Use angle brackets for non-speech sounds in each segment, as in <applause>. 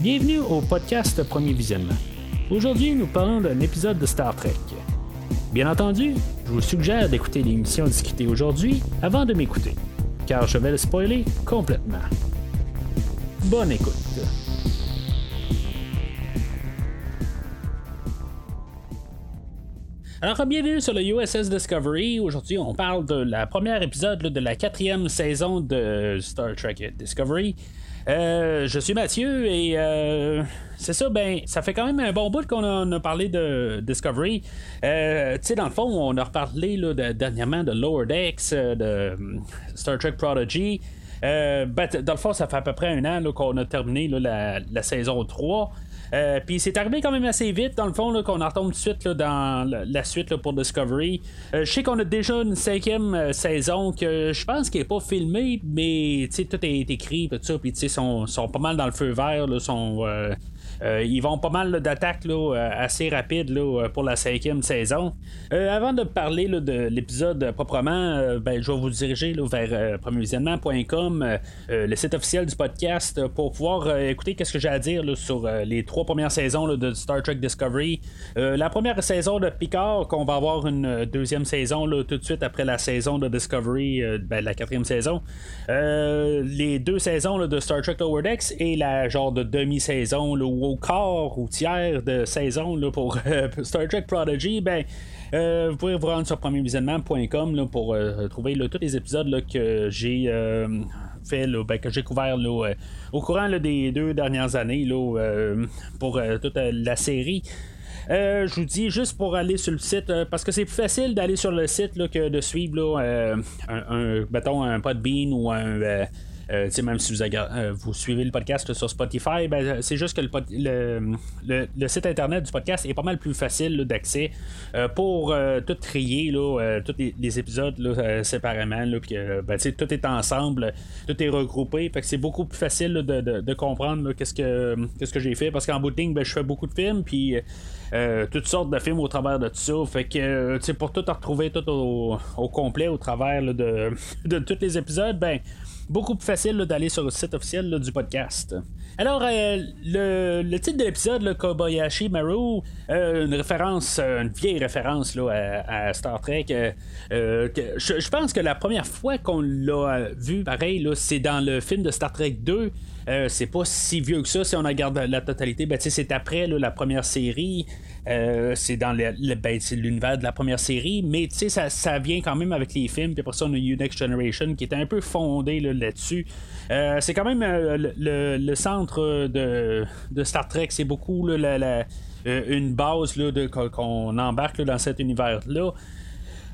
Bienvenue au podcast Premier Visionnement. Aujourd'hui, nous parlons d'un épisode de Star Trek. Bien entendu, je vous suggère d'écouter l'émission discutée aujourd'hui avant de m'écouter, car je vais le spoiler complètement. Bonne écoute. Alors, bienvenue sur le USS Discovery. Aujourd'hui, on parle de la première épisode de la quatrième saison de Star Trek Discovery. Euh, je suis Mathieu et euh, c'est ça, ben, ça fait quand même un bon bout qu'on a, parlé de Discovery. Euh, tu sais, dans le fond, on a reparlé là, dernièrement de Lower Decks, de Star Trek Prodigy. Ben, dans le fond, ça fait à peu près un an qu'on a terminé la, la, saison 3. Euh, puis c'est arrivé quand même assez vite, dans le fond, qu'on en retombe tout de suite dans la, suite pour Discovery. Euh, je sais qu'on a déjà une cinquième euh, saison que je pense qu'elle n'est pas filmée, mais tout est écrit, tout ça, puis sont, sont pas mal dans le feu vert, là, sont ils vont pas mal d'attaques euh, assez rapides euh, pour la cinquième saison. avant de parler de l'épisode proprement, ben, je vais vous diriger vers premiervisionnement.com, le site officiel du podcast, pour pouvoir écouter ce que j'ai à dire sur les trois premières saisons de Star Trek Discovery. la première saison de Picard, qu'on va avoir une deuxième saison tout de suite après la saison de Discovery, ben, la quatrième saison. les deux saisons de Star Trek Lower Decks et la genre de demi-saison où au quart ou tiers de saison là, pour euh, Star Trek Prodigy, ben, euh, vous pouvez vous rendre sur premiervisionnement.com pour euh, trouver tous les épisodes que j'ai fait, ben, que j'ai couvert au courant des deux dernières années pour toute la série. je vous dis juste pour aller sur le site, parce que c'est plus facile d'aller sur le site que de suivre un, un, mettons, un Podbean ou un euh, même si vous, euh, vous, suivez le podcast sur Spotify, ben, c'est juste que le, le, site internet du podcast est pas mal plus facile d'accès euh, pour tout trier tous les, épisodes séparément. puis ben, tout est ensemble, tout est regroupé. Fait que c'est beaucoup plus facile de, comprendre qu'est-ce que, qu'est-ce que j'ai fait. Parce qu'en de ligne, ben, je fais beaucoup de films. Puis. toutes sortes de films au travers de tout ça. Fait que, pour tout retrouver tout au, complet au travers de, <laughs> de tous les épisodes, ben, beaucoup plus facile d'aller sur le site officiel du podcast. Alors, euh, le, titre de l'épisode, Kobayashi Maru, euh, une référence, euh, une vieille référence là, à, Star Trek. je, pense que la première fois qu'on l'a vu, pareil, c'est dans le film de Star Trek 2. c'est pas si vieux que ça si on regarde la totalité. Ben, c'est après la première série. Euh, c'est dans ben, l'univers de la première série, mais ça, ça vient quand même avec les films. Puis après ça, on a eu Next Generation qui est un peu fondé là-dessus. Euh, c'est quand même euh, le, centre de, Star Trek, c'est beaucoup une base qu'on embarque dans cet univers-là.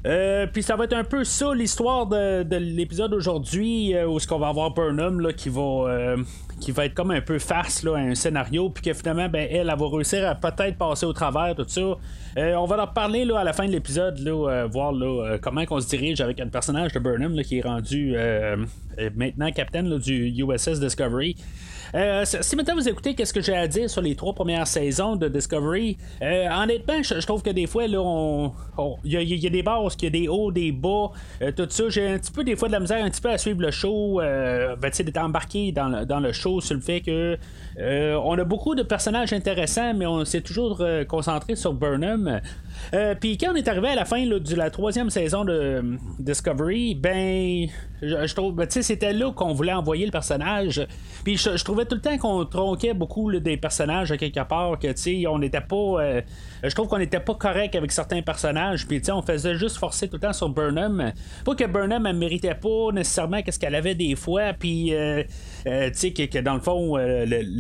Euh, puis ça va être un peu ça l'histoire de, l'épisode d'aujourd'hui où ce qu'on va avoir Burnham là, qui va euh, qui va être comme un peu face là, à un scénario puis que finalement ben, elle, va réussir à peut-être passer au travers tout ça. Euh, on va leur parler là, à la fin de l'épisode, là, voir là, comment on se dirige avec un personnage de Burnham qui est rendu maintenant capitaine du USS Discovery. Euh, si maintenant vous écoutez qu'est-ce que j'ai à dire sur les trois premières saisons de Discovery, euh, honnêtement, je, trouve que des fois, là, il y, a des bases, qu'il y a des hauts, des bas, euh, tout ça. J'ai un petit peu des fois de la misère un petit peu à suivre le show, ben, d'être embarqué dans le show sur le fait que on a beaucoup de personnages intéressants, mais on s'est toujours concentré sur Burnham. Puis quand on est arrivé à la fin de la troisième saison de Discovery, ben, je, trouve, ben, c'était là qu'on voulait envoyer le personnage. Puis je, trouvais tout le temps qu'on tronquait beaucoup des personnages quelque part, que tu on n'était pas. Euh, je trouve qu'on n'était pas correct avec certains personnages, puis on faisait juste forcer tout le temps sur Burnham. Pas que Burnham, elle méritait pas nécessairement qu'est-ce qu'elle avait des fois, puis euh, euh, tu sais, que, dans le fond,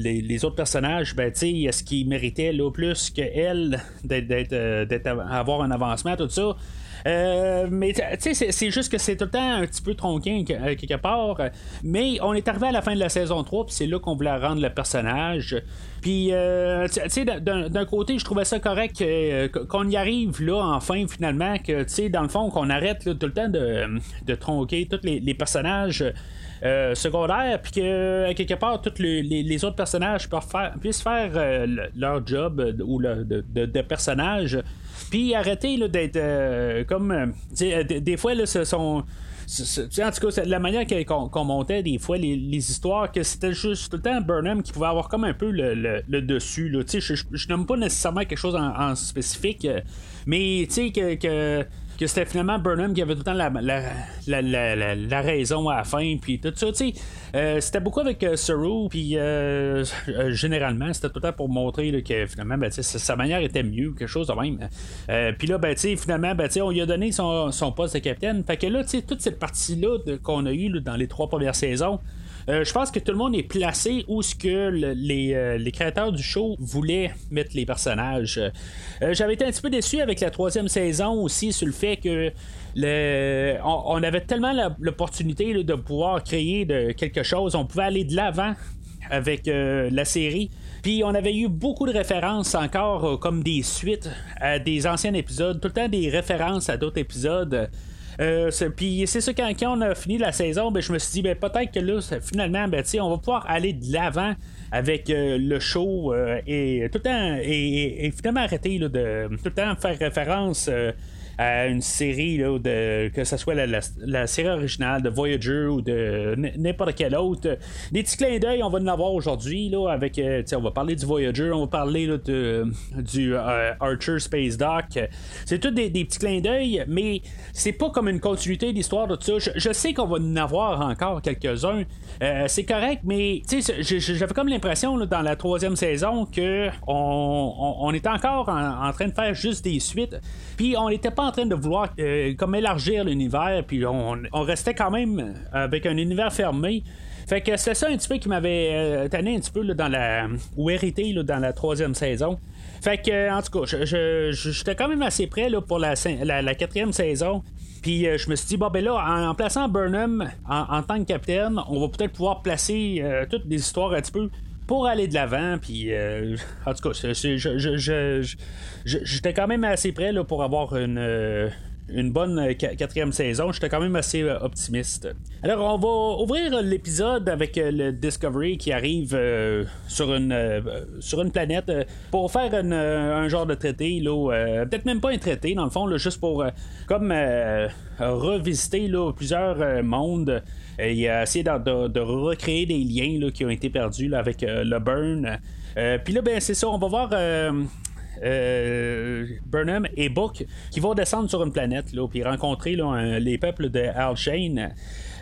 les, autres personnages, ben, est-ce qu'ils méritaient là, plus qu'elle d'être, avoir un avancement, tout ça? Euh, mais tu sais, c'est juste que c'est tout le temps un petit peu tronqué euh, quelque part. Mais on est arrivé à la fin de la saison 3, puis c'est là qu'on voulait rendre le personnage. Puis, euh, tu sais, d'un côté, je trouvais ça correct qu'on y arrive là, enfin, finalement, que, tu sais, dans le fond, qu'on arrête tout le temps de, de tronquer tous les, personnages. Secondaires, puis que quelque part tous les, autres personnages puissent faire leur job ou le, de, de, personnages puis arrêtez d'être euh, comme. Euh, euh, des fois, là, ce sont en tout cas, la manière qu'on montait des fois les, histoires, que c'était juste tout le temps Burnham qui pouvait avoir comme un peu le, dessus. Là. Je, je, nomme pas nécessairement quelque chose en, spécifique, mais tu sais que c'était finalement Burnham qui avait tout le temps la, la, raison à la fin, puis tout ça, tu sais. Euh, c'était beaucoup avec euh, Saru, puis euh, généralement, c'était tout le temps pour montrer que finalement, ben, sa, manière était mieux, quelque chose de même. puis là, ben, finalement, ben, on lui a donné son, son, poste de capitaine. Fait que là, toute cette partie-là qu'on a eue dans les trois premières saisons, euh, je pense que tout le monde est placé où ce que euh, les, créateurs du show voulaient mettre les personnages. Euh, j'avais été un petit peu déçu avec la troisième saison aussi sur le fait que on, avait tellement l'opportunité de pouvoir créer quelque chose, on pouvait aller de l'avant avec la série. Puis on avait eu beaucoup de références encore comme des suites à des anciens épisodes, tout le temps des références à d'autres épisodes. Euh, puis c'est ça, quand, on a fini la saison, ben, je me suis dit, ben, peut-être que là, finalement, ben, on va pouvoir aller de l'avant avec euh, le show euh, et tout le temps, et, finalement arrêter de tout le temps faire référence à une série, là, de, que ce soit la, série originale de Voyager ou de n'importe quelle autre. Des petits clins d'œil, on va en avoir aujourd'hui, là, avec, euh, on va parler du Voyager, on va parler de, du euh, Archer Space Dock. C'est tout des, petits clins d'œil, mais c'est pas comme une continuité d'histoire de tout ça. Je, sais qu'on va en avoir encore quelques-uns. Euh, c'est correct, mais j'avais comme l'impression dans la troisième saison que on, était encore en, en, train de faire juste des suites. Puis on n'était pas en train de vouloir euh, comme élargir l'univers, puis on, restait quand même avec un univers fermé. Fait que c'est ça un petit peu qui m'avait euh, tanné un petit peu dans la. ou hérité dans la troisième saison. Fait que, en tout cas, j'étais quand même assez prêt là, pour la, la, quatrième saison. Puis euh, je me suis dit, bon, ben là, en, plaçant Burnham en, tant que capitaine, on va peut-être pouvoir placer toutes des histoires un petit peu pour aller de l'avant. Puis, euh, en tout cas, j'étais quand même assez prêt là, pour avoir une, euh, bonne euh, quatrième saison. J'étais quand même assez optimiste. Alors, on va ouvrir l'épisode avec le Discovery qui arrive sur, une, sur une planète pour faire un genre de traité. Peut-être même pas un traité, dans le fond, juste pour comme revisiter plusieurs mondes et essayer de, recréer des liens qui ont été perdus avec le Burn. Puis là, ben, c'est ça, on va voir euh, Burnham et Book qui vont descendre sur une planète puis rencontrer les peuples de Alshane.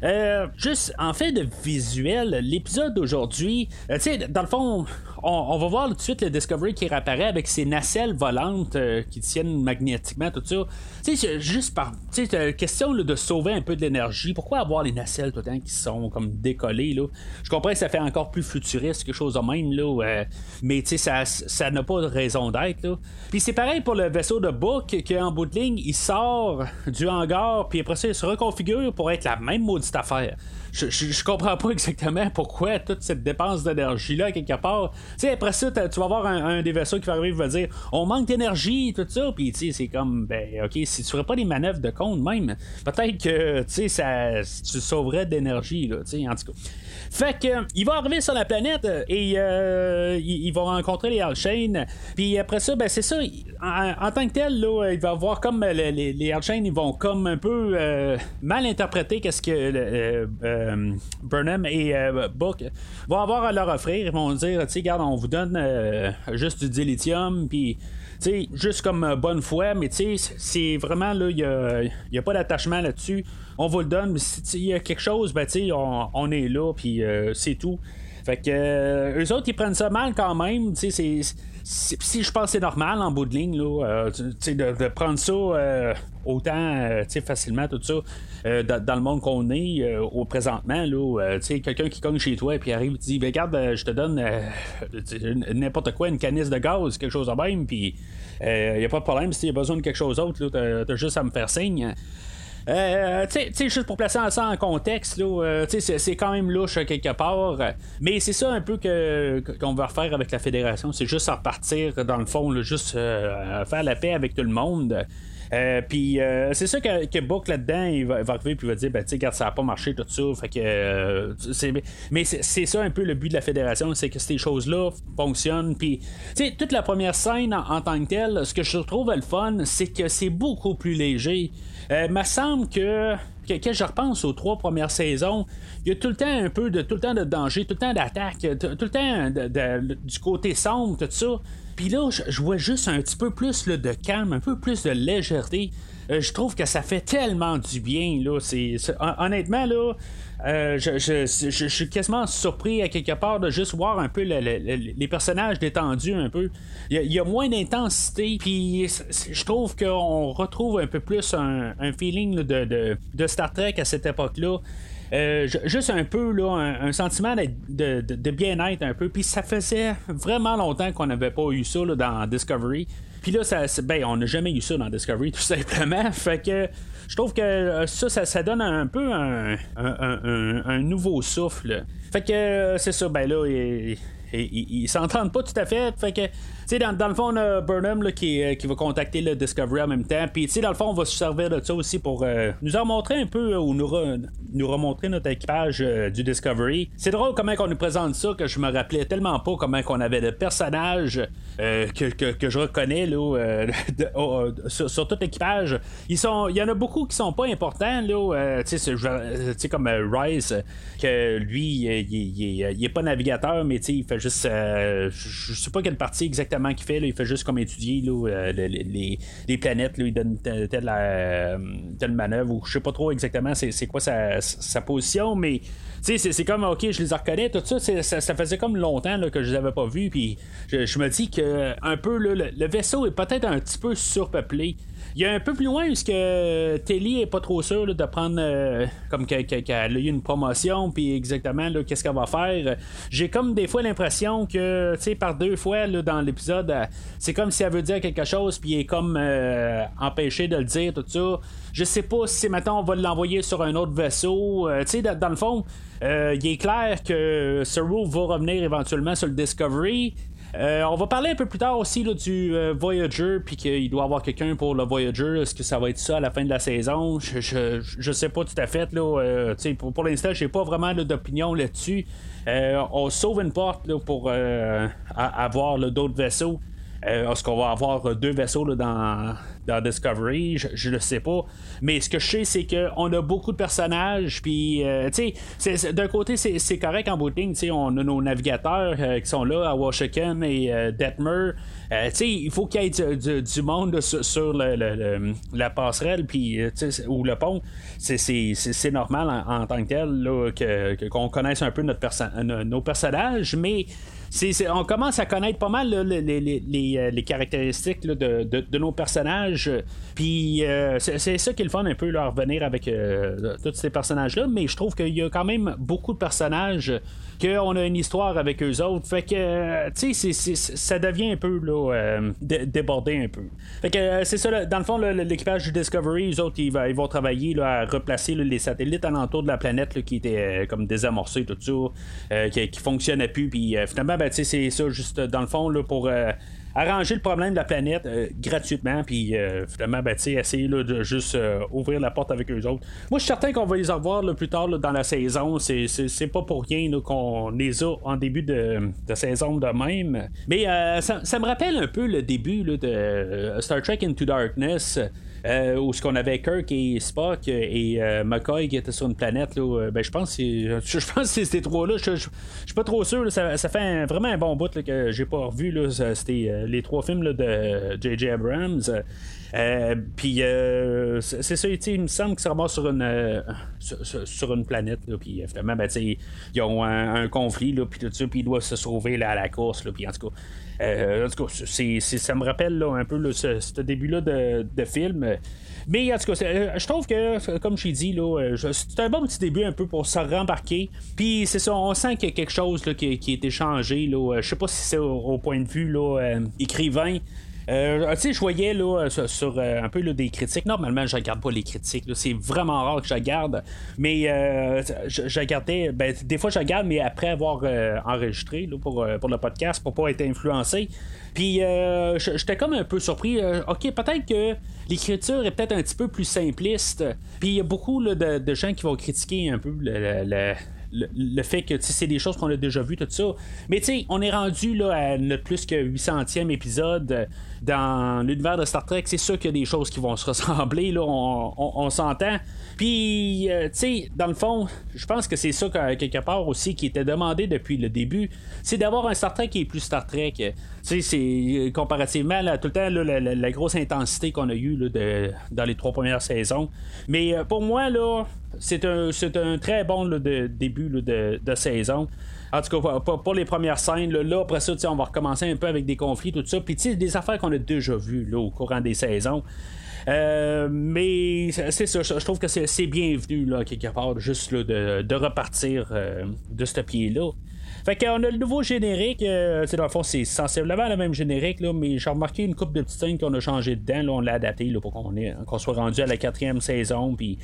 Euh, juste en fait de visuel, l'épisode d'aujourd'hui, euh, tu sais, dans le fond, on, va voir tout de suite le Discovery qui réapparaît avec ses nacelles volantes euh, qui tiennent magnétiquement, tout ça. Tu sais, juste par. Tu sais, question de sauver un peu de l'énergie. Pourquoi avoir les nacelles tout le temps qui sont comme décollées, là? Je comprends que ça fait encore plus futuriste, quelque chose de même, là. Euh, mais tu sais, ça n'a pas de raison d'être, là. Puis c'est pareil pour le vaisseau de Book, qu'en bout de ligne, il sort du hangar, puis après ça, il se reconfigure pour être la même maudite affaire je, je, comprends pas <laughs> exactement pourquoi toute cette dépense d'énergie-là, quelque part. Sais, après ça, tu vas avoir un, des vaisseaux qui va arriver et va dire on manque d'énergie, tout ça. Puis, tu sais, c'est comme, ben, ok, si tu ferais pas des manœuvres de compte même, peut-être que, tu sais, ça, tu sauverais d'énergie, là, tu sais, en tout cas. Fait que il va arriver sur la planète et euh, il, va rencontrer les Alshane. Puis après ça, ben c'est ça. En, tant que tel, là, il va voir comme les, les, ils vont comme un peu euh, mal interpréter qu'est-ce que euh, Burnham et Book vont avoir à leur offrir. Ils vont dire, tu sais, regarde, on vous donne juste du dilithium, puis sais, juste comme euh, bonne foi, mais tu sais, c'est vraiment là, il n'y a, pas d'attachement là-dessus. On vous le donne, mais s'il y a quelque chose, ben tu sais, on, est là, puis euh, c'est tout. Fait que euh, eux autres, ils prennent ça mal quand même. Tu sais, c'est si je pense que c'est normal en bout de ligne là, de, prendre ça autant facilement tout ça dans, le monde qu'on est au présentement là quelqu'un qui cogne chez toi et puis arrive et dit ben, regarde je te donne n'importe quoi une canisse de gaz quelque chose de même puis il n'y a pas de problème s'il y a besoin de quelque chose d'autre tu as juste à me faire signe euh, tu sais, juste pour placer ça en contexte, euh, c'est quand même louche quelque part. Mais c'est ça un peu que, qu'on va refaire avec la fédération. C'est juste à repartir, dans le fond, juste euh, faire la paix avec tout le monde. Puis c'est ça que, que Book là-dedans, il va, arriver puis il va dire ben tu sais, ça n'a pas marché tout ça. Fait que c'est, mais c'est, ça un peu le but de la fédération, c'est que ces choses-là fonctionnent. Puis tu sais, toute la première scène en, tant que telle, ce que je trouve le fun, c'est que c'est beaucoup plus léger. Euh, me semble que que, je repense aux trois premières saisons, il y a tout le temps un peu de tout le temps de danger, tout le temps d'attaque, tout, le temps du côté sombre, tout ça. Puis là, je, vois juste un petit peu plus de calme, un peu plus de légèreté. Euh, je trouve que ça fait tellement du bien. Là. honnêtement, là, euh, je, suis quasiment surpris à quelque part de juste voir un peu les personnages détendus un peu. Il y, a, moins d'intensité, puis je trouve qu'on retrouve un peu plus un, feeling de, de, Star Trek à cette époque-là. Euh, juste un peu là, un, sentiment de, de, bien-être un peu. Puis ça faisait vraiment longtemps qu'on n'avait pas eu ça dans Discovery. Puis là, ça, ben, on n'a jamais eu ça dans Discovery, tout <laughs> simplement. Fait que je trouve que euh, ça, ça, donne un peu un, un, nouveau souffle. Fait que euh, c'est ça, ben là, il, ils s'entendent pas tout à fait. Fait que sais, dans, le fond, on a Burnham là, qui, euh, qui, va contacter le Discovery en même temps. Puis, tu sais, dans le fond, on va se servir de ça aussi pour euh, nous remontrer un peu ou nous, remontrer notre équipage euh, du Discovery. C'est drôle comment on nous présente ça que je me rappelais tellement pas comment on avait de personnages que, que, je reconnais là, <laughs> sur, tout l'équipage. Il y en a beaucoup qui sont pas importants. Là, tu sais, comme Rice, que lui, il, il, pas navigateur, mais il fait juste. je sais pas quelle partie exactement qu'il fait. il fait juste comme étudier euh, les, planètes. il donne telle, euh, telle, manœuvre. Ou je sais pas trop exactement c'est quoi sa, position, mais c'est comme ok, je les reconnais. Tout ça, ça, faisait comme longtemps que je les avais pas vus. Puis je, me dis que un peu le vaisseau est peut-être un petit peu surpeuplé. Il y a un peu plus loin, ce que Telly est pas trop sûr de prendre euh, comme qu'elle a eu une promotion, puis exactement qu'est-ce qu'elle va faire. J'ai comme des fois l'impression que, tu sais, par deux fois dans l'épisode, euh, c'est comme si elle veut dire quelque chose, puis elle est comme euh, empêchée de le dire, tout ça. Je sais pas si maintenant on va l'envoyer sur un autre vaisseau. tu sais, dans, le fond, il est clair que Saru va revenir éventuellement sur le Discovery. Euh, on va parler un peu plus tard aussi du euh, Voyager, puis qu'il doit avoir quelqu'un pour le Voyager. Est-ce que ça va être ça à la fin de la saison? Je, je, sais pas tout à fait. Là, euh, pour, pour l'instant, j'ai pas vraiment d'opinion là-dessus. on sauve une porte pour avoir d'autres vaisseaux. Est-ce qu'on va avoir deux vaisseaux dans, dans Discovery, je, ne le sais pas. Mais ce que je sais, c'est qu'on a beaucoup de personnages, puis, euh, d'un côté, c'est correct en bout on a nos navigateurs euh, qui sont là à Washington et euh, Detmer. il faut qu'il y ait du, monde sur, la passerelle ou le pont. C'est normal en, tant que tel qu'on connaisse un peu notre nos personnages, mais on commence à connaître pas mal les, euh, caractéristiques de, nos personnages. Puis euh, c'est ça qui est le fun un peu, là, revenir avec euh, tous ces personnages-là. Mais je trouve qu'il y a quand même beaucoup de personnages qu'on a une histoire avec eux autres. Fait que, tu sais, ça devient un peu débordé un peu. Fait que c'est ça, dans le fond, l'équipage du Discovery, eux autres, ils, vont travailler à replacer les satellites alentour de la planète qui étaient comme désamorcés, tout ça, qui, qui fonctionnaient plus. Puis finalement, ben, c'est ça, juste dans le fond, là, pour euh, arranger le problème de la planète euh, gratuitement, puis euh, finalement, ben, essayer de juste ouvrir la porte avec eux autres. Moi, je suis certain qu'on va les revoir plus tard dans la saison. C'est pas pour rien qu'on les a en début de, saison de même. Mais ça, me rappelle un peu le début de Star Trek Into Darkness. Euh, où ce qu'on avait Kirk et Spock et euh, McCoy qui étaient sur une planète. Là, euh, ben, je pense que <laughs> je pense ces trois-là. Je suis pas trop sûr. ça, fait vraiment un bon bout que j'ai pas revu. C'était les trois films de J.J. Abrams. puis c'est ça, il me semble que ça remonte sur une sur, une planète. Puis finalement, ben, ils ont un, conflit, puis tout ça, puis ils doivent se sauver là, à la course. Puis en tout cas. Euh, en tout cas, ça me rappelle un peu ce, début-là de, film. Mais en tout cas, euh, je trouve que, comme j'ai dit, euh, c'est un bon petit début un peu pour se rembarquer. Puis c'est ça, on sent qu'il y a quelque chose qui, a été changé. Là, je sais pas si c'est au, point de vue écrivain. Euh, tu sais, je voyais là, sur, euh, un peu des critiques. Normalement, je regarde pas les critiques. C'est vraiment rare que je regarde. Mais euh, je, regardais. Ben, des fois, je regarde, mais après avoir enregistré pour, pour le podcast, pour pas être influencé. Puis, j'étais comme un peu surpris. ok, peut-être que l'écriture est peut-être un petit peu plus simpliste. Puis, il y a beaucoup de, gens qui vont critiquer un peu le le, fait que c'est des choses qu'on a déjà vues, tout ça. Mais tu sais, on est rendu là, à notre plus que 800e épisode dans l'univers de Star Trek. C'est sûr qu'il y a des choses qui vont se ressembler, là, on, s'entend. Puis, tu sais, dans le fond, je pense que c'est ça, quelque part aussi, qui était demandé depuis le début. C'est d'avoir un Star Trek qui est plus Star Trek. Tu sais, c'est comparativement à tout le temps la, grosse intensité qu'on a eue dans les trois premières saisons. Mais pour moi, là, c'est un, très bon début de, saison. En tout cas, pour, les premières scènes, là, après ça, on va recommencer un peu avec des conflits, tout ça. Puis, des affaires qu'on a déjà vues au courant des saisons. Euh, mais c'est ça, je trouve que c'est bienvenu, là, quelque part, juste de, repartir euh, de ce pied-là. Fait qu'on a le nouveau générique. Euh, dans le fond, c'est sensiblement le même générique, là, mais j'ai remarqué une coupe de petites scènes qu'on a changé dedans. Là, on l'a adapté là, pour qu'on, qu'on soit rendu à la quatrième saison. Puis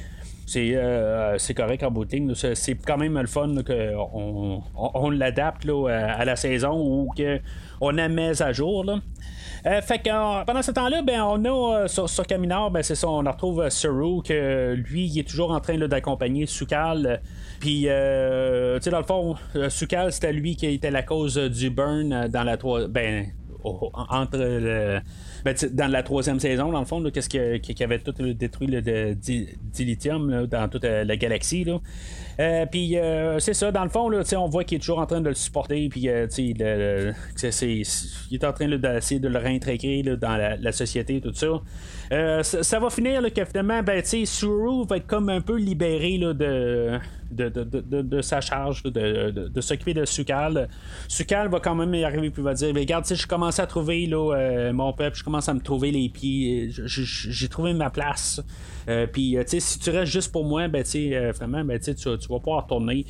euh, c'est, correct en bout C'est quand même le fun qu'on on, l'adapte à la saison ou qu'on la met à jour. Euh, fait que pendant ce temps-là, ben, on a euh, sur, sur Caminard, ben, c'est ça, on retrouve Saru, que lui, il est toujours en train d'accompagner Sukal. Puis, tu dans le fond, Sukal, c'était lui qui était la cause du burn dans la ben, entre le ben, dans la troisième saison, dans le fond, qu'est-ce qui, avait tout détruit le dilithium dans toute euh, la galaxie. Là. Euh, puis euh, c'est ça, dans le fond, là, on voit qu'il est toujours en train de le supporter, puis euh, il est en train d'essayer de le réintégrer dans la, société, tout ça. ça. va finir que finalement, ben, Suru va être comme un peu libéré là, de, de, sa charge de, s'occuper de Sukal. Sukal va quand même y arriver puis va dire Regarde, je commence à trouver mon peuple, je commence à me trouver les pieds, j'ai trouvé ma place. Euh, puis, euh, tu sais, si tu restes juste pour moi, ben, tu sais, euh, vraiment, ben, tu, tu vas pouvoir tourner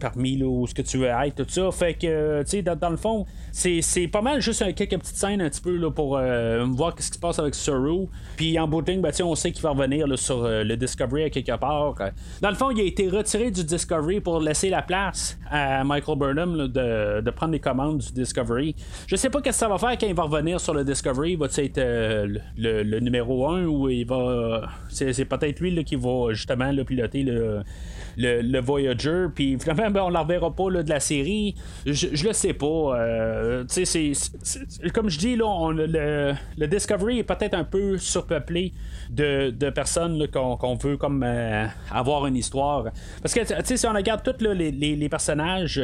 parmi là, où ce que tu veux être, tout ça. Fait que, tu sais, dans, le fond, c'est, pas mal juste quelques petites scènes un petit peu là, pour voir ce qui se passe avec Saru. Puis, en bout de ben, on sait qu'il va revenir sur le Discovery à quelque part. Dans le fond, il a été retiré du Discovery pour laisser la place à Michael Burnham de, de, prendre les commandes du Discovery. Je sais pas qu'est-ce que ça va faire quand il va revenir sur le Discovery. Va-t-il être le, le, numéro 1 ou il va c'est, peut-être lui qui va justement piloter le, le, Voyager. Puis finalement, ben, on ne la reverra pas de la série. Je, le sais pas. Euh, comme je dis, là, le, Discovery est peut-être un peu surpeuplé de, personnes qu'on, veut comme euh, avoir une histoire. Parce que si on regarde tous les, personnages.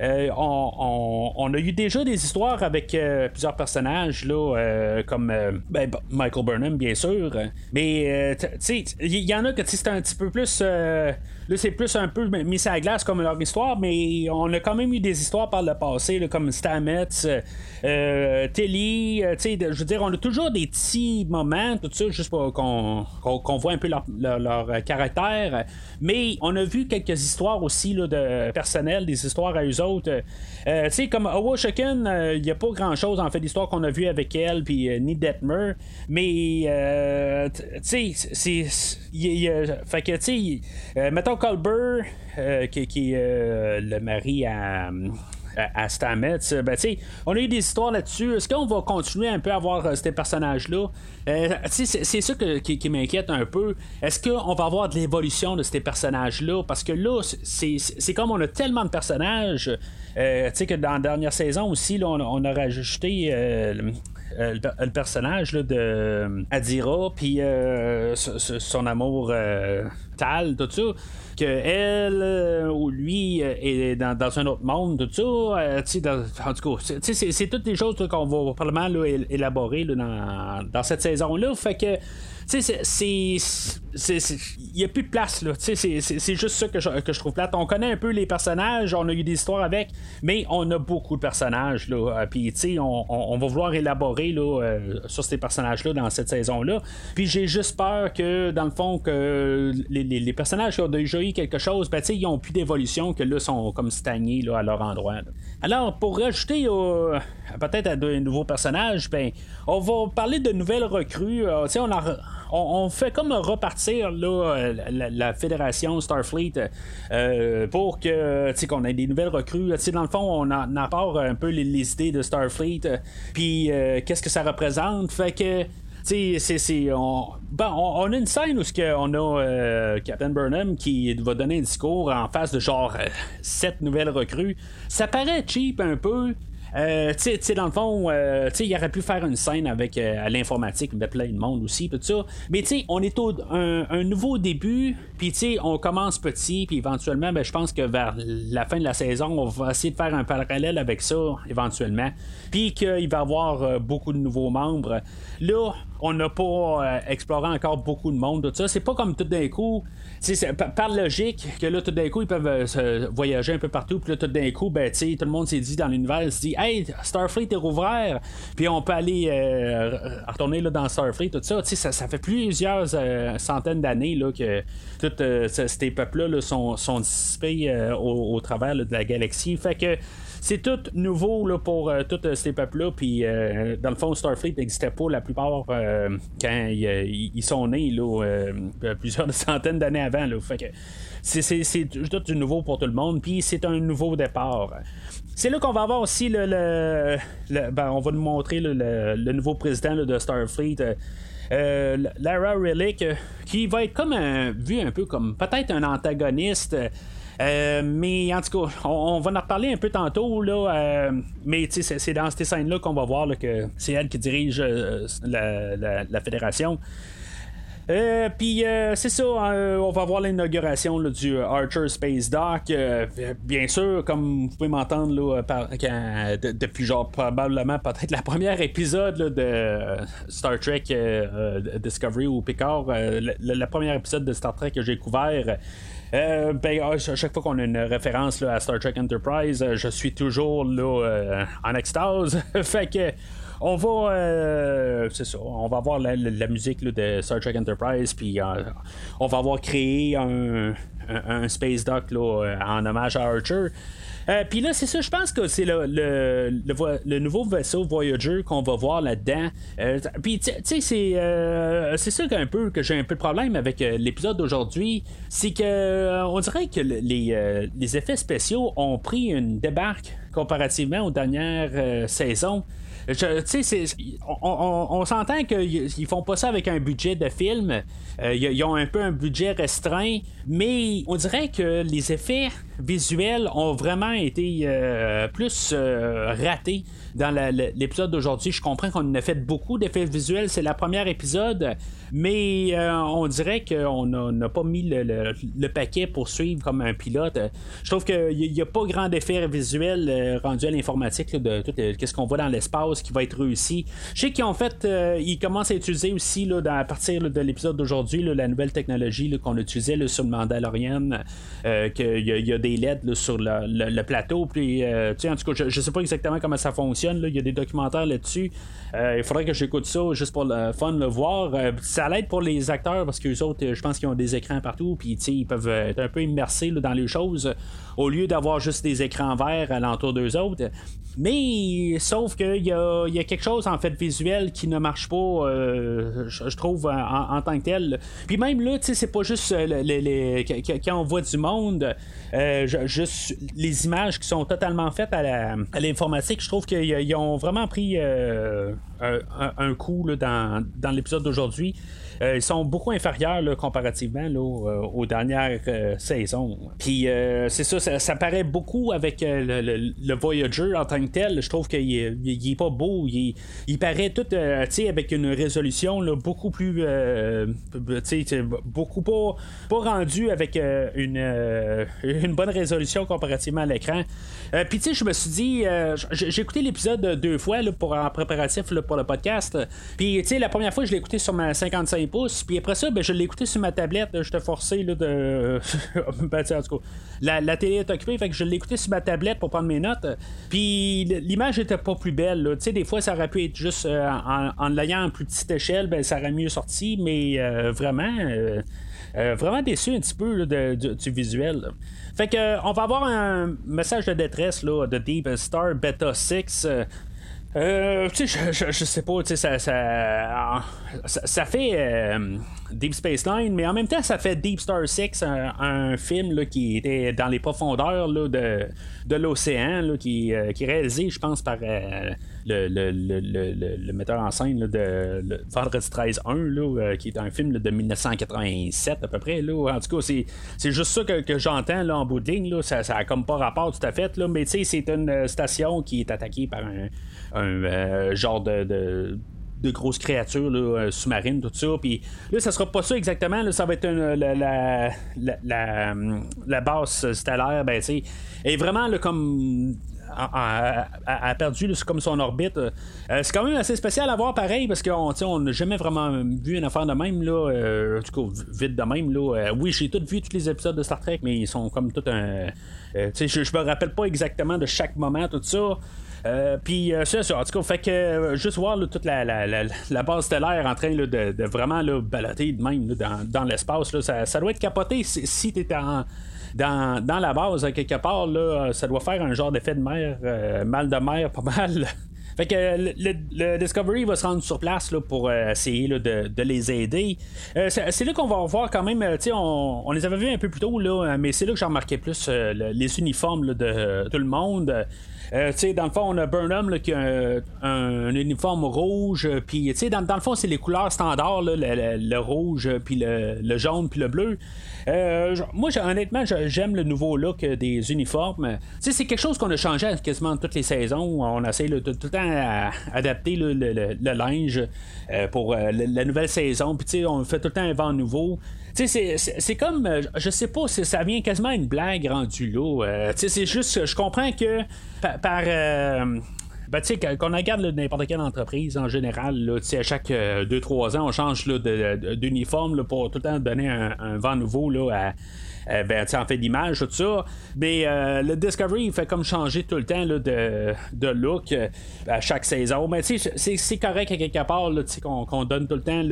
Euh, on, a eu déjà des histoires avec plusieurs personnages, là, comme ben, Michael Burnham, bien sûr. Mais, il y, en a que c'est un petit peu plus Là, c'est plus un peu mis à la glace comme leur histoire, mais on a quand même eu des histoires par le passé, comme Stamets, euh, euh Telly. Euh, je veux dire, on a toujours des petits moments, tout ça, juste pour qu'on, voit un peu leur, caractère. Mais on a vu quelques histoires aussi là, de personnel, des histoires à eux autres. Euh, tu sais, comme Shaken, il n'y a pas grand chose en fait d'histoire qu'on a vu avec elle, puis ni Detmer. Mais, tu sais, c'est. Fait que, tu sais, mettons Colbert, euh, qui, est euh, le mari à à, Stamets. Ben, on a eu des histoires là-dessus. Est-ce qu'on va continuer un peu à voir euh, ces personnages-là? c'est, ça qui, m'inquiète un peu. Est-ce qu'on va avoir de l'évolution de ces personnages-là? Parce que là, c'est, comme on a tellement de personnages. tu que dans la dernière saison aussi, on, a rajouté le, personnage de Adira, puis son amour Tal, tout ça que elle euh, ou lui euh, est dans, un autre monde, tout ça. Euh, en tout cas, c'est toutes des choses qu'on va probablement élaborer dans, dans, cette saison-là. Fait que sais, c'est. Il n'y a plus de place, là. Tu sais, c'est juste ça que je, que je, trouve plate. On connaît un peu les personnages, on a eu des histoires avec, mais on a beaucoup de personnages, là. Euh, puis, tu sais, on, on, va vouloir élaborer, là, euh, sur ces personnages-là dans cette saison-là. Puis, j'ai juste peur que, dans le fond, que les, les, personnages qui ont déjà eu quelque chose, ben, tu ils n'ont plus d'évolution, que là, sont comme stagnés, là, à leur endroit. Alors, pour rajouter euh, peut-être à de nouveaux personnages, ben, on va parler de nouvelles recrues. sais, on a on, fait comme repartir là, la, fédération Starfleet euh, pour que qu'on ait des nouvelles recrues. dans le fond, on apporte un peu les, idées de Starfleet, puis euh, qu'est-ce que ça représente? Fait que c'est, c'est, on, bon, on, a une scène où on a euh, Captain Burnham qui va donner un discours en face de genre sept nouvelles recrues. Ça paraît cheap un peu. Euh, tu sais, dans le fond, euh, il aurait pu faire une scène avec euh, l'informatique, mais plein de monde aussi, tout ça. Mais tu sais, on est au un, nouveau début, puis tu sais, on commence petit, puis éventuellement, ben, je pense que vers la fin de la saison, on va essayer de faire un parallèle avec ça, éventuellement. Puis qu'il va y avoir beaucoup de nouveaux membres. Là, on n'a pas exploré encore beaucoup de monde, tout ça. C'est pas comme tout d'un coup par logique, que là, tout d'un coup, ils peuvent euh, voyager un peu partout, puis là, tout d'un coup, ben, tout le monde s'est dit dans l'univers, se dit, hey, Starfleet est rouvert, puis on peut aller euh, retourner là, dans Starfleet, tout ça. Ça, ça fait plusieurs euh, centaines d'années là, que tous ces peuples-là sont, sont, dissipés au, travers de la galaxie. Fait que c'est tout nouveau là, pour euh, tous ces peuples-là. Puis, euh, dans le fond, Starfleet n'existait pas la plupart euh, quand ils sont nés, plusieurs <laughs> centaines d'années avant. C'est, tout nouveau pour tout le monde. Puis, c'est un nouveau départ. C'est là qu'on va avoir aussi le. ben, on va nous montrer le, nouveau président de Starfleet. Lara Relic, qui va être comme un, vu un peu comme peut-être un antagoniste euh, mais en tout cas, on, va en reparler un peu tantôt. Là, euh, mais c'est dans ces scènes-là qu'on va voir que c'est elle qui dirige euh, la, fédération. puis c'est ça, on va voir l'inauguration du Archer Space Dock. bien sûr, comme vous pouvez m'entendre depuis genre probablement peut-être la première épisode de Star Trek Discovery ou Picard, le, premier épisode de Star Trek que j'ai couvert. Euh, ben, à chaque fois qu'on a une référence à Star Trek Enterprise, euh, je suis toujours là euh, en extase. <laughs> fait que on va c'est ça on va avoir la, musique de Star Trek Enterprise puis on va avoir créé un, un, space dock en hommage à Archer euh, puis là, c'est ça, je pense que c'est le, le, nouveau vaisseau Voyager qu'on va voir là-dedans. Euh, puis, tu sais, c'est, euh, c'est ça qu'un peu que j'ai un peu de problème avec l'épisode d'aujourd'hui. C'est que on dirait que les, les effets spéciaux ont pris une débarque comparativement aux dernières saisons on, on, s'entend qu'ils font pas ça avec un budget de film. Euh, ils ont un peu un budget restreint, mais on dirait que les effets visuels ont vraiment été euh, plus euh, ratés dans l'épisode d'aujourd'hui. Je comprends qu'on a fait beaucoup d'effets visuels. C'est la première épisode, mais on dirait qu'on n'a pas mis le, paquet pour suivre comme un pilote. Je trouve qu'il n'y a, pas grand effet visuel rendu à l'informatique de tout ce qu'on voit dans l'espace qui va être réussi. Je sais qu'ils ont fait, euh, ils commencent à utiliser aussi là, à partir de l'épisode d'aujourd'hui la nouvelle technologie qu'on utilisait sur le Mandalorian, euh, qu'il y, a des LED sur le, plateau. Puis, euh, en tout cas, je, ne sais pas exactement comment ça fonctionne. Il y a des documentaires là-dessus. il faudrait que j'écoute ça juste pour le fun, le voir. ça l'aide pour les acteurs parce que les autres, je pense qu'ils ont des écrans partout. Puis, ils peuvent être un peu immersés dans les choses au lieu d'avoir juste des écrans verts alentour d'eux autres. Mais sauf qu'il y a, y quelque chose en fait visuel qui ne marche pas, euh, je, trouve, en, tant que tel. Puis même là, tu sais, c'est pas juste euh, les, quand on voit du monde, euh, juste les images qui sont totalement faites à, l'informatique, je trouve qu'ils ont vraiment pris un, coup dans l'épisode d'aujourd'hui. Euh, ils sont beaucoup inférieurs comparativement euh, aux dernières euh, saisons. Puis c'est ça, ça, paraît beaucoup avec le, Voyager en tant que tel. Je trouve qu'il est, pas beau. Il, paraît tout avec une résolution beaucoup plus. beaucoup pas, pas rendu avec une, une bonne résolution comparativement à l'écran. Puis tu sais, je me suis dit, j'ai écouté l'épisode deux fois pour, en préparatif pour le podcast. Puis tu sais, la première fois, je l'ai écouté sur ma 55 pouces. Puis après ça, ben, je l'ai écouté sur ma tablette. J'étais forcé là, de. <laughs> ben, cas, la, télé est occupée, fait que je l'ai écouté sur ma tablette pour prendre mes notes. Puis l'image était pas plus belle. Tu sais, des fois, ça aurait pu être juste euh, en, l'ayant en plus petite échelle, ben, ça aurait mieux sorti. Mais euh, vraiment. Euh, vraiment déçu un petit peu du, visuel. Fait que on va avoir un message de détresse là, de Deep Star Beta 6. Euh, tu sais, je, je, sais pas, tu sais, ça, ça, ça, fait euh, Deep Space Nine, mais en même temps, ça fait Deep Star 6, un, film là, qui était dans les profondeurs là, de, de l'océan, qui, euh, qui est réalisé, je pense, par le, le, le, le, metteur en scène de Vendredi 13 1, qui est un film de 1987 à peu près. En tout cas, c'est juste ça que, que j'entends en bout de ligne. Ça n'a comme pas rapport tout à fait. Mais c'est une station qui est attaquée par un, genre de de euh, sous-marines, tout ça. Puis là, ça sera pas ça exactement. ça va être la, la, base stellaire, ben, tu est vraiment comme a, perdu comme son orbite. Euh, c'est quand même assez spécial à voir pareil parce qu'on n'a jamais vraiment vu une affaire de même là, euh, en tout cas vite de même là. oui, j'ai tout vu tous les épisodes de Star Trek, mais ils sont comme tout un. je, je me rappelle pas exactement de chaque moment tout ça. Euh, puis euh, c'est ça, en tout cas, fait que euh, juste voir toute la, la, base stellaire en train de, vraiment là, de même dans, l'espace, ça, doit être capoté si, si tu dans, dans, la base, quelque part, ça doit faire un genre d'effet de mer, mal de mer, pas mal. <laughs> Fait que le, Discovery va se rendre sur place pour essayer de, les aider. c'est là qu'on va voir quand même, on, les avait vus un peu plus tôt, mais c'est là que j'ai remarqué plus les uniformes de tout le monde. Euh, dans le fond, on a Burnham qui a un, uniforme rouge. Euh, puis, dans, dans le fond, c'est les couleurs standards, le, rouge, puis le, jaune, puis le bleu. Euh, moi, honnêtement, j'aime le nouveau look des uniformes. c'est quelque chose qu'on a changé quasiment toutes les saisons. On essaie tout le temps adapter le, linge pour la, nouvelle saison. Puis, on fait tout le temps un vent nouveau. C'est comme, je sais pas, ça vient quasiment une blague rendue là. c'est juste, je comprends que par. Euh, ben, tu sais, qu'on regarde n'importe quelle entreprise en général, à chaque 2-3 euh, ans, on change d'uniforme pour tout le temps donner un, vent nouveau là, à, ben, en fait d'image, tout ça. Mais euh, le Discovery, il fait comme changer tout le temps de, de, look à chaque saison. Mais c'est correct à quelque part qu'on donne tout le temps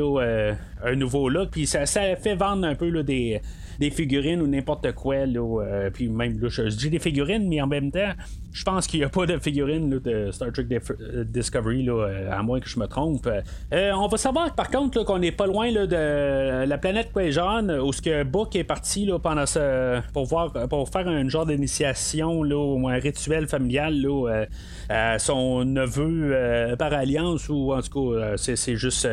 un nouveau look. Puis ça, fait vendre un peu des, des figurines ou n'importe quoi. Là, euh, puis même, là, je, dis des figurines, mais en même temps, je pense qu'il n'y a pas de figurines de Star Trek euh, Discovery, là, euh, à moins que je me trompe. on va savoir par contre qu'on n'est pas loin là, de la planète Quajon, où ce que Book est parti là, pendant ce, pour, voir, pour faire un genre d'initiation ou un rituel familial là, à son neveu par alliance, ou en tout cas, c'est juste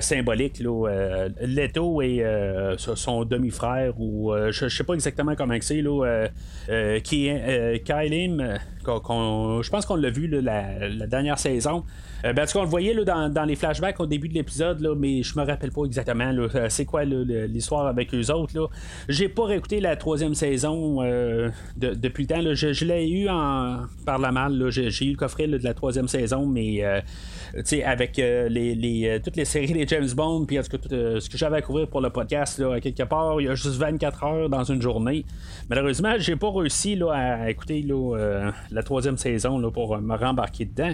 symbolique. Là, euh, Leto et euh, son demi-frère, ou je, sais pas exactement comment c'est, là, qui je pense qu'on l'a vu la, dernière saison. ben, en tout cas, on le voyait là, dans, les flashbacks au début de l'épisode, mais je me rappelle pas exactement c'est quoi l'histoire avec eux autres. Là. J'ai pas réécouté la troisième saison depuis le temps. Je, l'ai eu en, par la mal. J'ai, eu le coffret de la troisième saison, mais avec euh, euh, toutes les séries des James Bond, puis tout euh, ce que j'avais à couvrir pour le podcast, là, quelque part, il y a juste 24 heures dans une journée. Malheureusement, j'ai pas réussi là, à écouter là, la troisième saison là, pour me rembarquer dedans.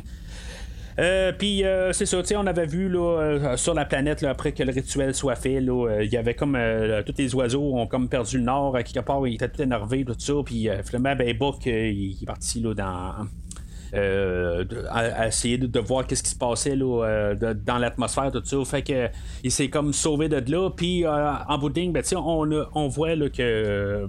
puis c'est ça, on avait vu là, sur la planète après que le rituel soit fait, il y avait comme tous les oiseaux ont comme perdu le nord, à quelque part ils étaient tout énervés, tout ça, puis finalement ben il est parti là, dans euh, à, essayer de, voir qu'est-ce qui se passait là, euh, dans l'atmosphère, tout ça. Fait que il s'est comme sauvé de là. Puis euh, en bout de ligne, ben, on, on voit là, que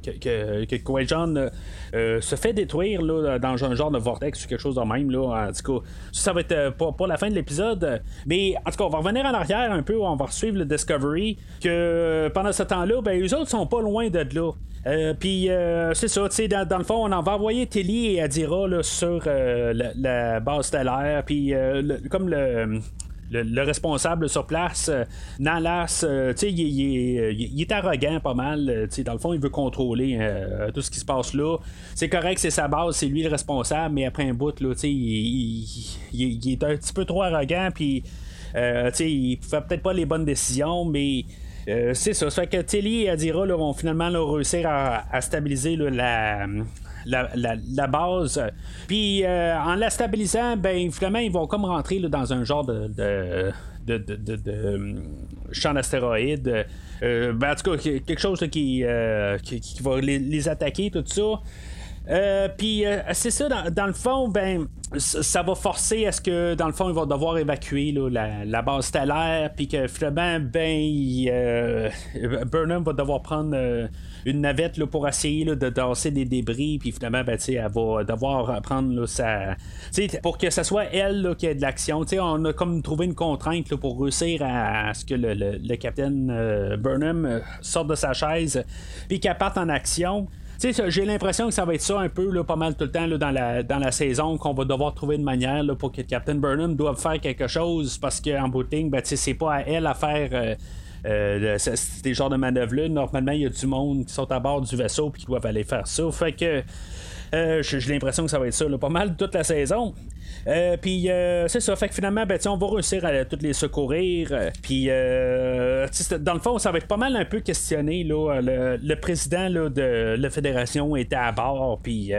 que, que, que se fait détruire là, dans un genre de vortex ou quelque chose de même. Là. En tout cas, ça, va être pas, la fin de l'épisode. Mais en tout cas, on va revenir en arrière un peu, on va suivre le Discovery. Que pendant ce temps-là, ben, eux autres sont pas loin de là. Euh, puis euh, c'est ça, dans, le fond, on en va envoyer Telly et Adira sur euh, la, base stellaire. Puis comme le, le, responsable sur place, Nalas, tu sais, il, est arrogant pas mal. dans le fond, il veut contrôler tout ce qui se passe là. C'est correct, c'est sa base, c'est lui le responsable, mais après un bout, là, sais, il, est un petit peu trop arrogant. Puis, sais, il fait peut-être pas les bonnes décisions, mais euh, c'est ça. Ça fait que Tilly et Adira vont finalement réussir à, stabiliser la, base. Puis euh, en la stabilisant, ben finalement ils vont comme rentrer dans un genre de, de, champ d'astéroïdes. Euh, ben, en tout cas, quelque chose qui, qui, va les, attaquer, tout ça. Euh, puis c'est ça, dans, le fond, ben, ça va forcer à ce que, dans le fond, ils vont devoir évacuer la, base stellaire, puis que finalement, ben, Burnham va devoir prendre une navette là, pour essayer de danser des débris, puis finalement, ben, elle va devoir prendre sa. pour que ce soit elle qui ait de l'action. On a comme trouvé une contrainte pour réussir à, ce que le, le, capitaine euh, Burnham euh, sorte de sa chaise, puis qu'elle parte en action j'ai l'impression que ça va être ça un peu, pas mal tout le temps dans, la, saison, qu'on va devoir trouver une manière pour que Captain Burnham doive faire quelque chose, parce qu'en bout de ligne, ben, c'est pas à elle à faire. Euh, euh, des genres de manœuvres-là. Normalement, il y a du monde qui sont à bord du vaisseau et qui doivent aller faire ça. Fait que euh, j'ai l'impression que ça va être ça pas mal toute la saison. Euh, puis c'est ça, fait que finalement, ben, on va réussir à toutes les secourir. Puis dans le fond, ça va être pas mal un peu questionné. Là, le, président de la fédération était à bord. Puis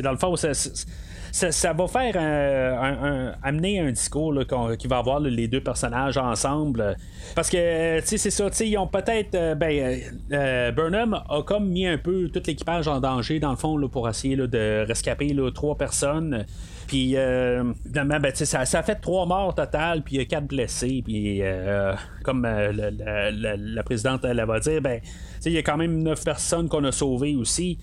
dans le fond, ça, va faire amener un discours qui va avoir les deux personnages ensemble. Parce que, tu sais, c'est ça, ils ont peut-être. Euh, ben, euh, euh, Burnham a comme mis un peu tout l'équipage en danger, dans le fond, pour essayer de rescaper trois personnes. Puis, évidemment, ben, ça, ça a fait trois morts total, puis il y a quatre blessés. Puis, comme la, présidente elle va dire, ben, il y a quand même neuf personnes qu'on a sauvées aussi.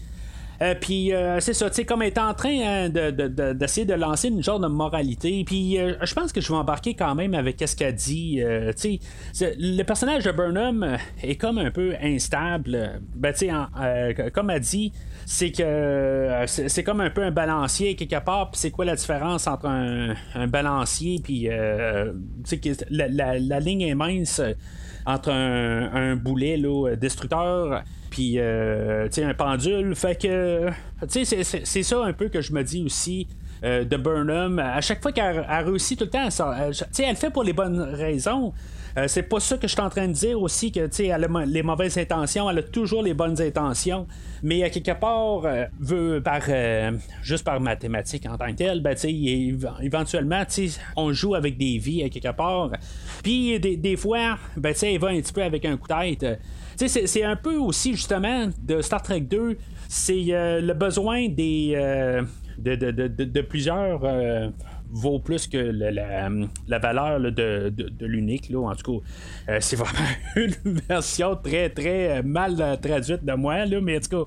Euh, puis euh, c'est ça, tu sais, comme étant en train hein, d'essayer de, lancer une genre de moralité. Puis euh, je pense que je vais embarquer quand même avec ce qu'elle dit. tu sais, le personnage de Burnham est comme un peu instable. Ben, tu sais, comme elle dit, c'est que c'est comme un peu un balancier quelque part. Puis c'est quoi la différence entre un, balancier puis sais la, la, ligne est mince entre un, boulet là, destructeur puis euh, un pendule. Fait que, c'est ça un peu que je me dis aussi. Euh, de Burnham, à chaque fois qu'elle réussit tout le temps, elle, elle le fait pour les bonnes raisons. Euh, c'est pas ça que je suis en train de dire aussi, que elle les mauvaises intentions, elle a toujours les bonnes intentions, mais à quelque part, veut par juste par mathématiques en tant que tel, ben, éventuellement, on joue avec des vies quelque part. Puis des, fois, ben, elle va un petit peu avec un coup de tête c'est un peu aussi justement de Star Trek 2, c'est euh, le besoin des euh, de, plusieurs euh, vaut plus que la, valeur de, l'unique. En tout cas, c'est vraiment <laughs> une version très, très mal traduite de moi. Là, mais en tout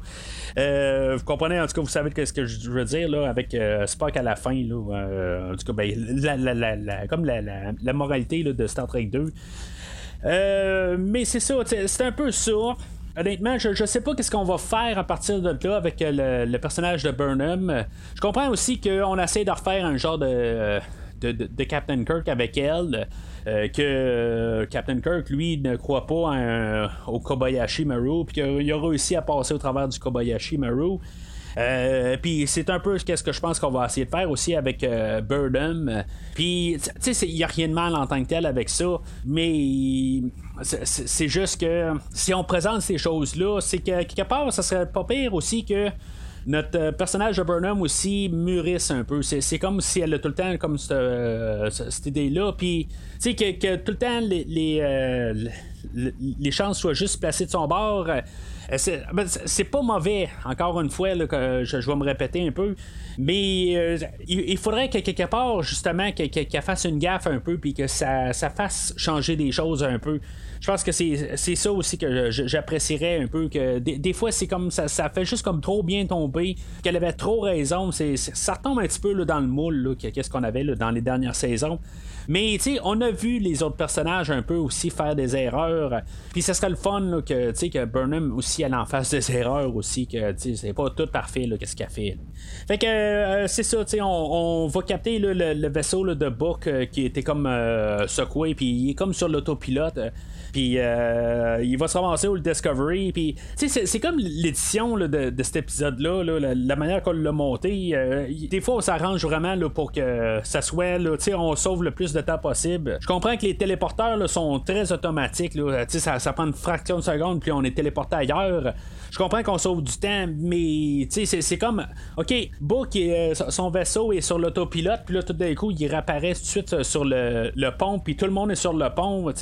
cas, vous comprenez, en tout cas, vous savez ce que je veux dire là, avec Spock à la fin. Là, en tout cas, ben, comme la, moralité de Star Trek 2. Euh, mais c'est ça, c'est un peu ça. Honnêtement, je, je sais pas qu'est-ce qu'on va faire à partir de là avec euh, le, personnage de Burnham. Je comprends aussi qu'on essaie de refaire un genre de, de, Captain Kirk avec elle. Euh, que Captain Kirk, lui, ne croit pas au Kobayashi Maru, puis qu'il a réussi à passer au travers du Kobayashi Maru. Euh, puis c'est un peu ce que je pense qu'on va essayer de faire aussi avec euh, Burnham. Puis, tu sais, il n'y a rien de mal en tant que tel avec ça, mais c'est juste que si on présente ces choses-là, c'est que quelque part, ça serait pas pire aussi que notre euh, personnage de Burnham aussi mûrisse un peu. C'est comme si elle a tout le temps comme cette, euh, idée-là. Puis, tu sais, que, tout le temps les, les, les, chances soient juste placées de son bord. Euh, ben, c'est pas mauvais, encore une fois, que je, vais me répéter un peu. Mais euh, il, faudrait que quelque part, justement, qu'elle fasse une gaffe un peu, puis que ça, fasse changer des choses un peu je pense que c'est ça aussi que j'apprécierais un peu. que Des, fois, c'est comme ça, ça fait juste comme trop bien tomber, qu'elle avait trop raison. ça retombe un petit peu dans le moule, qu'est-ce qu'on avait dans les dernières saisons. Mais tu sais, on a vu les autres personnages un peu aussi faire des erreurs. Puis ce serait le fun que, que Burnham aussi elle en fasse des erreurs aussi, que c'est pas tout parfait qu'est-ce qu'elle fait. Fait que euh, c'est ça, on, on va capter le, vaisseau de Book euh, qui était comme euh, secoué, puis il est comme sur l'autopilote. Puis euh, il va se ramasser au Discovery. Puis c'est comme l'édition de, cet épisode-là, la, manière qu'on l'a monté. Euh, des fois, on s'arrange vraiment là, pour que ça soit, là, on sauve le plus de temps possible. Je comprends que les téléporteurs sont très automatiques. Là, ça, ça prend une fraction de seconde, puis on est téléporté ailleurs. Je comprends qu'on sauve du temps, mais c'est comme, OK, Book, euh, son vaisseau est sur l'autopilote, puis là, tout d'un coup, il réapparaît tout de suite sur le, pont, puis tout le monde est sur le pont.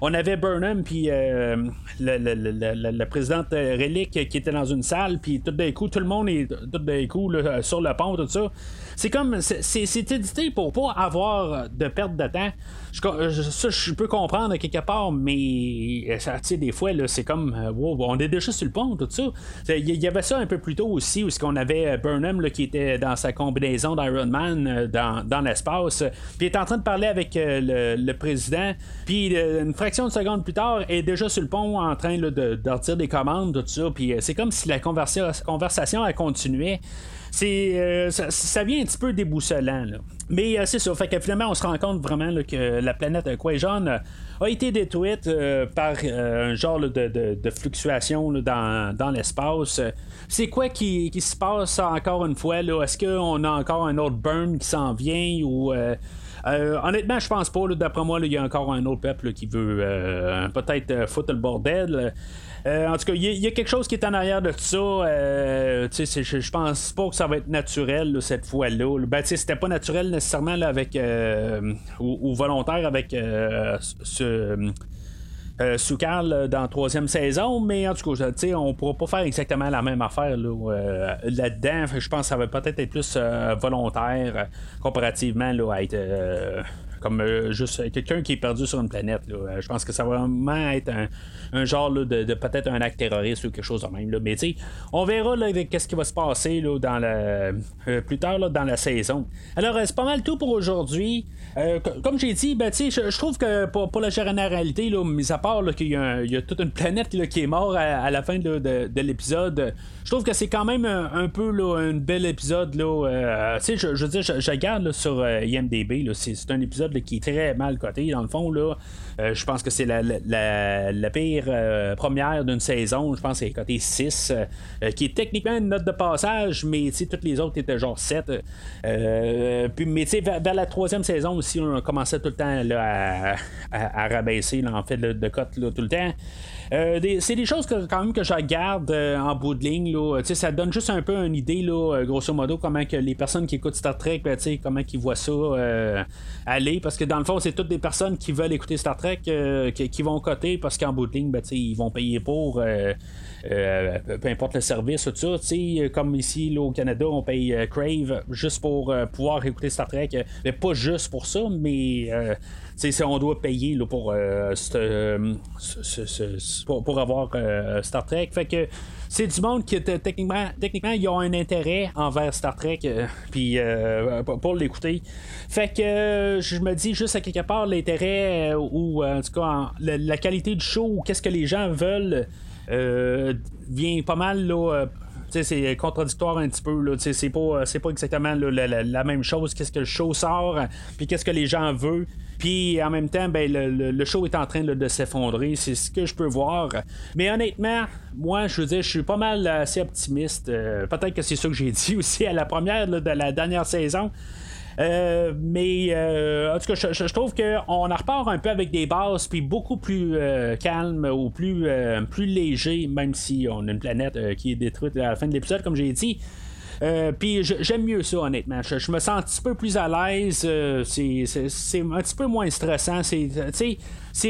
On avait Burnham, puis euh, le, président Relic qui était dans une salle, puis tout d'un coup, tout le monde est tout d'un coup sur le pont, tout ça. C'est comme, c'est édité pour pas avoir de perte de temps. Je, ça, je peux comprendre quelque part, mais ça, des fois, c'est comme, wow, on est déjà sur le pont, tout ça. Il y avait ça un peu plus tôt aussi, où qu'on avait Burnham qui était dans sa combinaison d'Iron Man euh, dans, l'espace, puis il est en train de parler avec euh, le, président, puis euh, une fraction de seconde plus tard, est déjà sur le pont en train de, de, des commandes, tout ça, puis c'est comme si la conversation a continué. C'est ça, vient un petit peu déboussolant. Mais c'est ça. Fait que finalement, on se rend compte vraiment que la planète Quajon a été détruite par un genre de, fluctuation dans, dans l'espace c'est quoi qui, se passe encore une fois? Est-ce qu'on a encore un autre burn qui s'en vient ou. Euh, euh, honnêtement, je pense pas. D'après moi, il y a encore un autre peuple qui veut euh, peut-être foutre le bordel. En tout cas, il y, a quelque chose qui est en arrière de ça. je pense pas que ça va être naturel cette fois-là. Ben, c'était pas naturel nécessairement avec ou, ou, volontaire avec ce euh, dans la troisième saison, mais en tout cas, on pourra pas faire exactement la même affaire euh, là-dedans. je pense que ça va peut-être être plus euh, volontaire comparativement à être comme euh, juste quelqu'un qui est perdu sur une planète. Euh, je pense que ça va vraiment être un, genre de, peut-être un acte terroriste ou quelque chose de même. Là. Mais on verra qu'est-ce qui va se passer là, dans la, euh, plus tard dans la saison. Alors, c'est pas mal tout pour aujourd'hui. comme j'ai dit, ben, je, je, trouve que pour, pour la généralité, là, mis à part qu'il y, a toute une planète qui est morte à, la fin de, l'épisode, je trouve que c'est quand même un, peu là, un bel épisode. Là, je, je veux dire, je, je regarde sur IMDB, c'est un épisode qui est très mal coté, dans le fond. Là. Euh, je pense que c'est la, pire euh, première d'une saison. Je pense que c'est côté 6, euh, qui est techniquement une note de passage, mais toutes les autres étaient genre 7. puis, mais vers, vers, la troisième saison aussi, on commençait tout le temps là, à, rabaisser en fait de cote tout le temps. Euh, c'est des choses que, quand même que je regarde euh, en bout de ligne. Là. Ça donne juste un peu une idée, là, euh, grosso modo, comment que les personnes qui écoutent Star Trek, ben, comment ils voient ça aller. Parce que dans le fond, c'est toutes des personnes qui veulent écouter Star Trek qui, vont coter parce qu'en bout de ligne, ben, ils vont payer pour. peu importe le service, tout ça. Comme ici au Canada, on paye Crave juste pour pouvoir écouter Star Trek. mais pas juste pour ça, mais on doit payer là, pour, euh, pour, avoir euh, Star Trek. Fait que c'est du monde qui techniquement, techniquement ils ont un intérêt envers Star Trek euh, <laughs> puis pour l'écouter. Fait que je me dis juste à quelque part l'intérêt ou en tout cas la, qualité du show ou qu'est-ce que les gens veulent vient pas mal là c'est contradictoire un petit peu. C'est pas, pas exactement la, même chose. Qu'est-ce que le show sort, puis qu'est-ce que les gens veulent. Puis en même temps, ben, le, show est en train de s'effondrer. C'est ce que je peux voir. Mais honnêtement, moi, je veux dire, je suis pas mal assez optimiste. Euh, peut-être que c'est ça que j'ai <laughs> dit aussi à la première de la dernière saison. Euh, mais euh, en tout cas, je, trouve qu'on en repart un peu avec des bases puis beaucoup plus calme ou plus, plus léger, même si on a une planète qui est détruite à la fin de l'épisode, comme j'ai dit. Euh, puis j'aime mieux ça, honnêtement. Je, me sens un petit peu plus à l'aise. Euh, c'est un petit peu moins stressant. C'est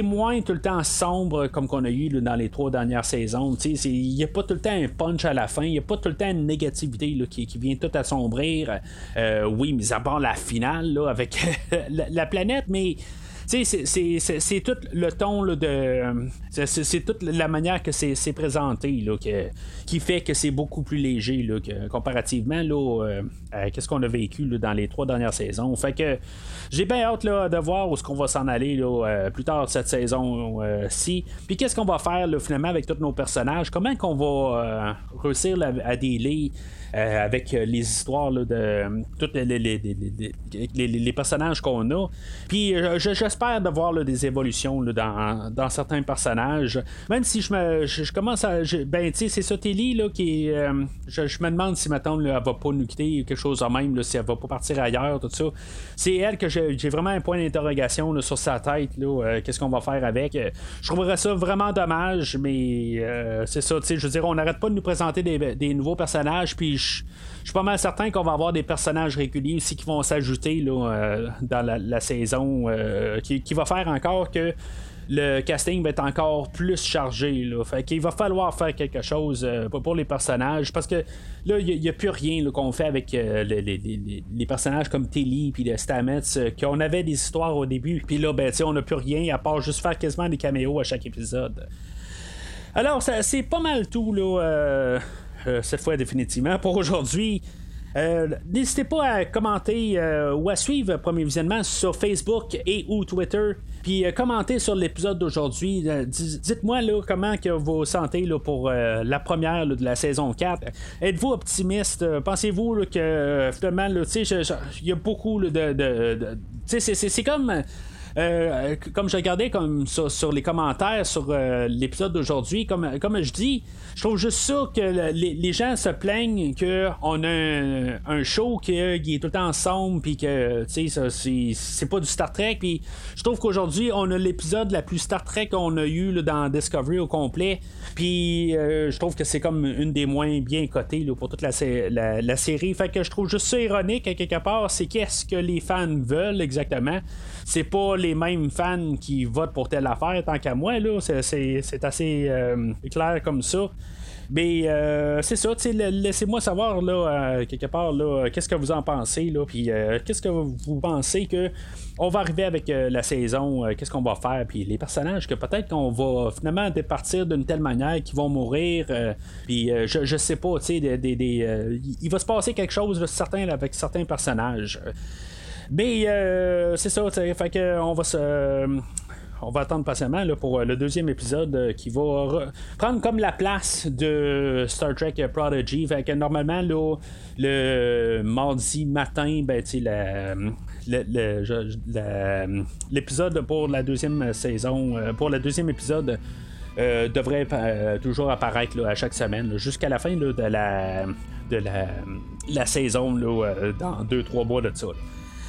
moins tout le temps sombre comme qu'on a eu dans les trois dernières saisons. Il n'y a pas tout le temps un punch à la fin. Il n'y a pas tout le temps une négativité qui, vient tout assombrir. Euh, oui, mais à part la finale avec <laughs> la, planète, mais c'est tout le ton de. C'est toute la manière que c'est présenté là, qui fait que c'est beaucoup plus léger là, comparativement là, euh, à ce qu'on a vécu dans les trois dernières saisons. Fait que j'ai bien hâte là, de voir où est-ce qu'on va s'en aller là, euh, plus tard cette saison-ci. Puis qu'est-ce qu'on va faire finalement avec tous nos personnages? Comment qu'on va euh, réussir à, à avec les histoires de tous les, les, personnages qu'on a. Puis j'espère de voir des évolutions dans, dans, certains personnages. Même si je me je, commence à. ben, tu sais, c'est ça, Telly, là, qui je, me demande si, maintenant elle va pas nous quitter, quelque chose de même, si elle va pas partir ailleurs, tout ça. C'est elle que j'ai vraiment un point d'interrogation sur sa tête, là. Qu'est-ce qu'on va faire avec Je trouverais ça vraiment dommage, mais c'est ça, tu sais, je veux dire, on n'arrête pas de nous présenter des, nouveaux personnages, puis je suis pas mal certain qu'on va avoir des personnages réguliers aussi qui vont s'ajouter euh, dans la, saison, euh, qui, va faire encore que le casting va être encore plus chargé. Là. Fait qu'il va falloir faire quelque chose euh, pour les personnages. Parce que là, il n'y a, plus rien qu'on fait avec les, personnages comme Tilly puis Stamets, qu'on avait des histoires au début. Puis là, ben, on n'a plus rien à part juste faire quasiment des caméos à chaque épisode. Alors, c'est pas mal tout, cette fois définitivement. Pour aujourd'hui, euh, N'hésitez pas à commenter ou à suivre Premier Visionnement sur Facebook et ou Twitter. Puis commentez sur l'épisode d'aujourd'hui. Dites-moi comment que vous sentez pour la première de la saison 4. Êtes-vous optimiste? Pensez-vous que finalement, il y a beaucoup de... de, de c'est comme euh, comme je regardais comme sur, les commentaires sur euh, l'épisode d'aujourd'hui, comme, comme je dis, je trouve juste ça que les, gens se plaignent qu'on a un, show qui est tout le temps ensemble, puis que c'est pas du Star Trek. Puis je trouve qu'aujourd'hui, on a l'épisode la plus Star Trek qu'on a eu dans Discovery au complet. Puis euh, je trouve que c'est comme une des moins bien cotées pour toute la, la, série. Fait que je trouve juste ça ironique à quelque part. C'est qu'est-ce que les fans veulent exactement c'est pas les mêmes fans qui votent pour telle affaire, tant qu'à moi, là. C'est, assez euh, clair comme ça. Mais euh, c'est ça, laissez-moi savoir là, euh, quelque part là, qu'est-ce que vous en pensez, puis qu'est-ce que vous pensez que on va arriver avec la saison, qu'est-ce qu'on va faire, puis les personnages que peut-être qu'on va finalement départir d'une telle manière qu'ils vont mourir, puis je, je sais pas, tu sais, il va se passer quelque chose avec certains personnages. Mais euh, c'est ça, fait que on va se. Euh, on va attendre patiemment là, pour euh, le deuxième épisode qui va prendre comme la place de Star Trek Prodigy. Fait que normalement, là, le mardi matin, ben, l'épisode pour la deuxième saison, pour le deuxième épisode, devrait toujours apparaître à chaque semaine, jusqu'à la fin de, la, de la, saison, dans deux, trois mois de ça.